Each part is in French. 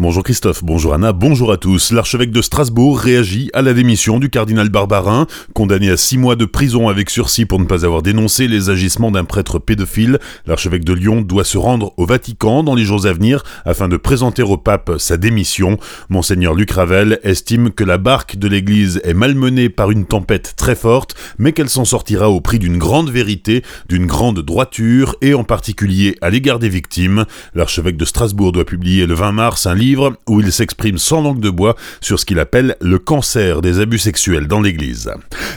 Bonjour Christophe, bonjour Anna, bonjour à tous. L'archevêque de Strasbourg réagit à la démission du cardinal Barbarin, condamné à six mois de prison avec sursis pour ne pas avoir dénoncé les agissements d'un prêtre pédophile. L'archevêque de Lyon doit se rendre au Vatican dans les jours à venir afin de présenter au pape sa démission. Monseigneur Luc Ravel estime que la barque de l'église est malmenée par une tempête très forte, mais qu'elle s'en sortira au prix d'une grande vérité, d'une grande droiture et en particulier à l'égard des victimes. L'archevêque de Strasbourg doit publier le 20 mars un livre où il s'exprime sans langue de bois sur ce qu'il appelle le cancer des abus sexuels dans l'Église.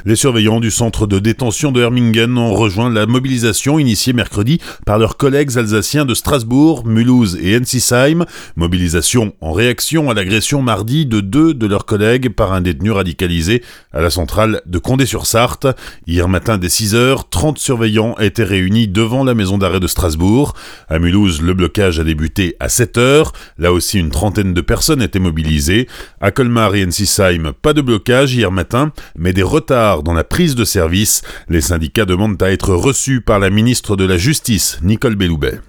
Les surveillants du centre de détention de Hermingen ont rejoint la mobilisation initiée mercredi par leurs collègues alsaciens de Strasbourg, Mulhouse et Ensisheim. Mobilisation en réaction à l'agression mardi de deux de leurs collègues par un détenu radicalisé à la centrale de Condé-sur-Sarthe. Hier matin dès 6 heures, 30 surveillants étaient réunis devant la maison d'arrêt de Strasbourg. À Mulhouse, le blocage a débuté à 7 heures. Là aussi, une trentaine de personnes étaient mobilisées. À Colmar et Ensisheim, pas de blocage hier matin, mais des retards dans la prise de service. Les syndicats demandent à être reçus par la ministre de la Justice, Nicole Belloubet.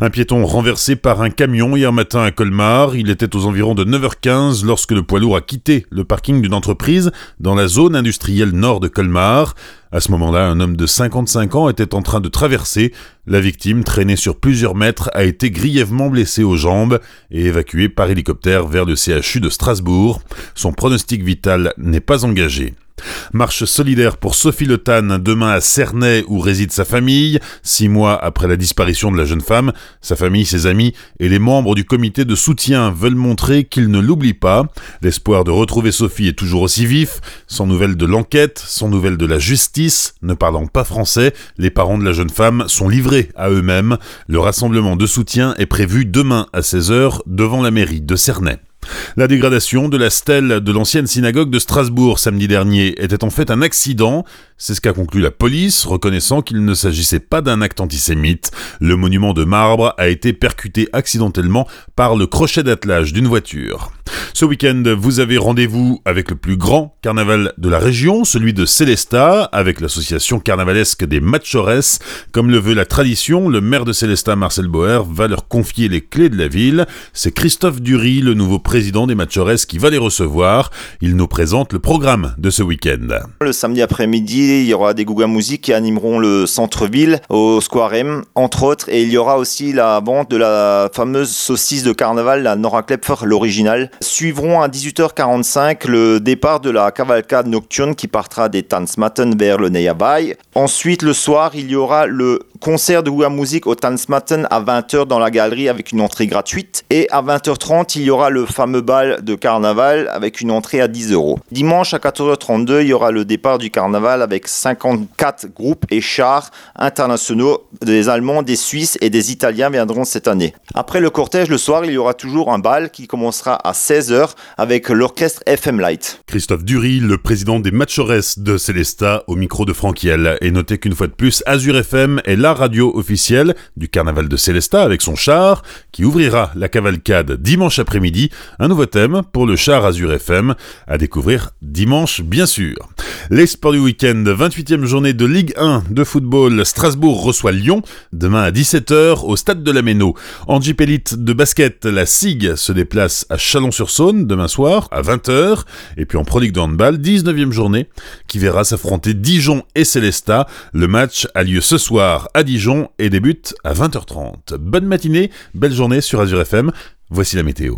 Un piéton renversé par un camion hier matin à Colmar. Il était aux environs de 9h15 lorsque le poids lourd a quitté le parking d'une entreprise dans la zone industrielle nord de Colmar. À ce moment-là, un homme de 55 ans était en train de traverser. La victime, traînée sur plusieurs mètres, a été grièvement blessée aux jambes et évacuée par hélicoptère vers le CHU de Strasbourg. Son pronostic vital n'est pas engagé. Marche solidaire pour Sophie Le Tan demain à Cernay où réside sa famille. Six mois après la disparition de la jeune femme, sa famille, ses amis et les membres du comité de soutien veulent montrer qu'ils ne l'oublient pas. L'espoir de retrouver Sophie est toujours aussi vif. Sans nouvelles de l'enquête, sans nouvelles de la justice, ne parlant pas français, les parents de la jeune femme sont livrés à eux-mêmes. Le rassemblement de soutien est prévu demain à 16h devant la mairie de Cernay. La dégradation de la stèle de l'ancienne synagogue de Strasbourg samedi dernier était en fait un accident, c'est ce qu'a conclu la police, reconnaissant qu'il ne s'agissait pas d'un acte antisémite. Le monument de marbre a été percuté accidentellement par le crochet d'attelage d'une voiture. Ce week-end, vous avez rendez-vous avec le plus grand carnaval de la région, celui de Célestat, avec l'association carnavalesque des Machores. Comme le veut la tradition, le maire de Célestat, Marcel Boer, va leur confier les clés de la ville. C'est Christophe Dury, le nouveau président des Machores, qui va les recevoir. Il nous présente le programme de ce week-end. Le samedi après-midi, il y aura des Gouga Musique qui animeront le centre-ville au Square M, entre autres, et il y aura aussi la vente de la fameuse saucisse de carnaval, la Nora Klepfer, l'original suivront à 18h45 le départ de la cavalcade nocturne qui partira des Tanzmatten vers le Neyabai. Ensuite, le soir, il y aura le concert de Wua Music au Tanzmatten à 20h dans la galerie avec une entrée gratuite. Et à 20h30, il y aura le fameux bal de carnaval avec une entrée à 10 euros. Dimanche à 14h32, il y aura le départ du carnaval avec 54 groupes et chars internationaux. Des Allemands, des Suisses et des Italiens viendront cette année. Après le cortège, le soir, il y aura toujours un bal qui commencera à 16h avec l'orchestre FM Light. Christophe Dury, le président des Matchores de Célesta, au micro de Franquiel. Et notez qu'une fois de plus, Azure FM est radio officielle du carnaval de Célesta avec son char qui ouvrira la cavalcade dimanche après-midi. Un nouveau thème pour le char Azure FM à découvrir dimanche bien sûr. Les sports du week-end, 28e journée de Ligue 1 de football. Strasbourg reçoit Lyon demain à 17h au stade de la Méno. En Jeep Elite de basket, la SIG se déplace à Chalon-sur-Saône demain soir à 20h. Et puis en Pro League de handball, 19e journée qui verra s'affronter Dijon et Célesta. Le match a lieu ce soir Dijon et débute à 20h30. Bonne matinée, belle journée sur Azure FM. Voici la météo.